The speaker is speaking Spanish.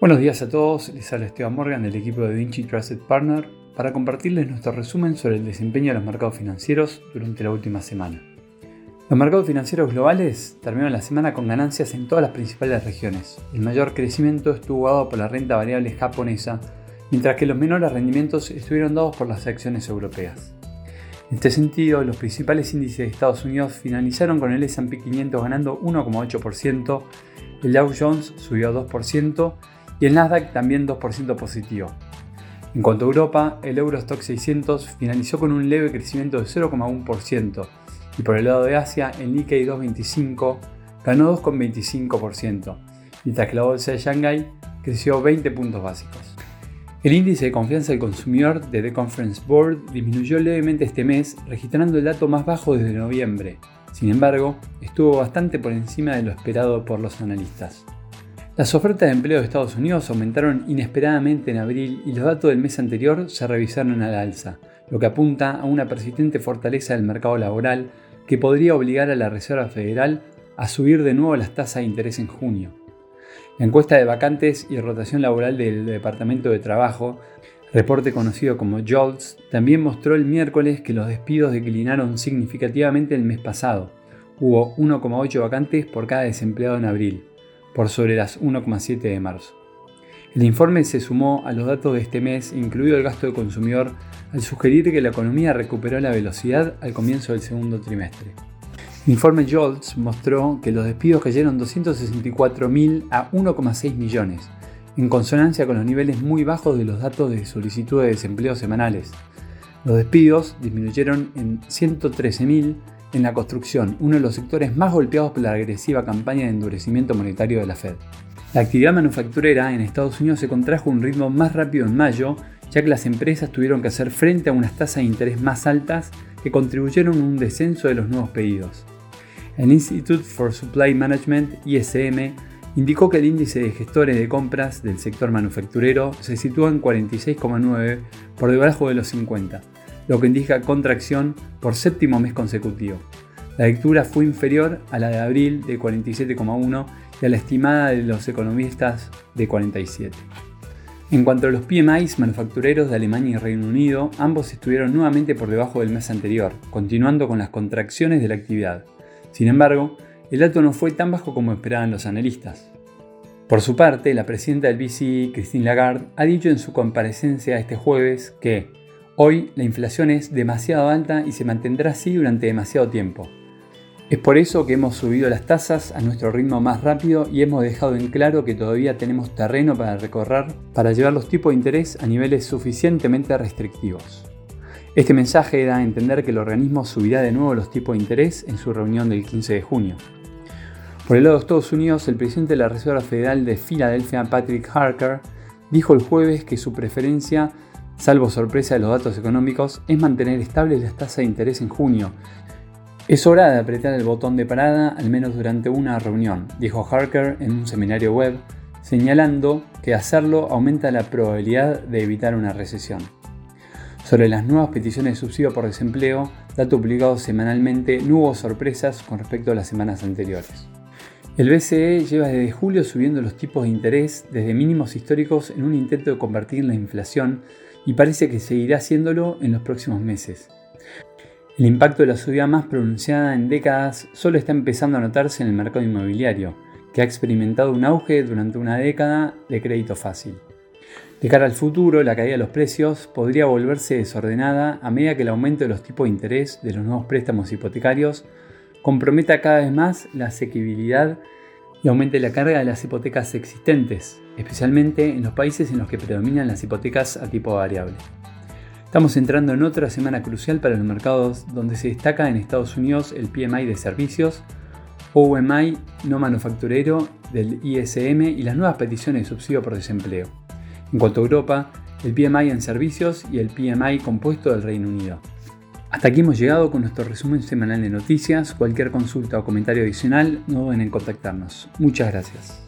Buenos días a todos, les habla Esteban Morgan del equipo de Vinci Trusted Partner para compartirles nuestro resumen sobre el desempeño de los mercados financieros durante la última semana. Los mercados financieros globales terminaron la semana con ganancias en todas las principales regiones. El mayor crecimiento estuvo dado por la renta variable japonesa, mientras que los menores rendimientos estuvieron dados por las acciones europeas. En este sentido, los principales índices de Estados Unidos finalizaron con el S&P 500 ganando 1,8%, el Dow Jones subió 2% y el Nasdaq también 2% positivo. En cuanto a Europa, el Eurostock 600 finalizó con un leve crecimiento de 0,1% y por el lado de Asia, el Nikkei 225 ganó 2,25%, mientras que la bolsa de Shanghai creció 20 puntos básicos. El índice de confianza del consumidor de The Conference Board disminuyó levemente este mes, registrando el dato más bajo desde noviembre. Sin embargo, estuvo bastante por encima de lo esperado por los analistas. Las ofertas de empleo de Estados Unidos aumentaron inesperadamente en abril y los datos del mes anterior se revisaron al alza, lo que apunta a una persistente fortaleza del mercado laboral que podría obligar a la Reserva Federal a subir de nuevo las tasas de interés en junio. La encuesta de vacantes y rotación laboral del Departamento de Trabajo, reporte conocido como JOLTS, también mostró el miércoles que los despidos declinaron significativamente el mes pasado. Hubo 1,8 vacantes por cada desempleado en abril por sobre las 1,7 de marzo. El informe se sumó a los datos de este mes, incluido el gasto de consumidor, al sugerir que la economía recuperó la velocidad al comienzo del segundo trimestre. El informe JOLTS mostró que los despidos cayeron 264.000 a 1,6 millones, en consonancia con los niveles muy bajos de los datos de solicitud de desempleo semanales. Los despidos disminuyeron en 113.000 en la construcción, uno de los sectores más golpeados por la agresiva campaña de endurecimiento monetario de la Fed. La actividad manufacturera en Estados Unidos se contrajo a un ritmo más rápido en mayo, ya que las empresas tuvieron que hacer frente a unas tasas de interés más altas que contribuyeron a un descenso de los nuevos pedidos. El Institute for Supply Management, ISM, indicó que el índice de gestores de compras del sector manufacturero se sitúa en 46,9 por debajo de los 50, lo que indica contracción por séptimo mes consecutivo. La lectura fue inferior a la de abril de 47,1 y a la estimada de los economistas de 47. En cuanto a los PMIs manufactureros de Alemania y Reino Unido, ambos estuvieron nuevamente por debajo del mes anterior, continuando con las contracciones de la actividad. Sin embargo, el dato no fue tan bajo como esperaban los analistas. Por su parte, la presidenta del BCE, Christine Lagarde, ha dicho en su comparecencia este jueves que, Hoy la inflación es demasiado alta y se mantendrá así durante demasiado tiempo. Es por eso que hemos subido las tasas a nuestro ritmo más rápido y hemos dejado en claro que todavía tenemos terreno para recorrer para llevar los tipos de interés a niveles suficientemente restrictivos. Este mensaje da a entender que el organismo subirá de nuevo los tipos de interés en su reunión del 15 de junio. Por el lado de Estados Unidos, el presidente de la Reserva Federal de Filadelfia, Patrick Harker, dijo el jueves que su preferencia salvo sorpresa de los datos económicos, es mantener estables las tasas de interés en junio. Es hora de apretar el botón de parada al menos durante una reunión, dijo Harker en un seminario web, señalando que hacerlo aumenta la probabilidad de evitar una recesión. Sobre las nuevas peticiones de subsidio por desempleo, dato publicado semanalmente, no hubo sorpresas con respecto a las semanas anteriores. El BCE lleva desde julio subiendo los tipos de interés desde mínimos históricos en un intento de convertir la inflación y parece que seguirá haciéndolo en los próximos meses. El impacto de la subida más pronunciada en décadas solo está empezando a notarse en el mercado inmobiliario, que ha experimentado un auge durante una década de crédito fácil. De cara al futuro, la caída de los precios podría volverse desordenada a medida que el aumento de los tipos de interés de los nuevos préstamos hipotecarios comprometa cada vez más la asequibilidad y aumente la carga de las hipotecas existentes, especialmente en los países en los que predominan las hipotecas a tipo variable. Estamos entrando en otra semana crucial para los mercados donde se destaca en Estados Unidos el PMI de servicios, OMI no manufacturero del ISM y las nuevas peticiones de subsidio por desempleo. En cuanto a Europa, el PMI en servicios y el PMI compuesto del Reino Unido. Hasta aquí hemos llegado con nuestro resumen semanal de noticias. Cualquier consulta o comentario adicional, no duden en contactarnos. Muchas gracias.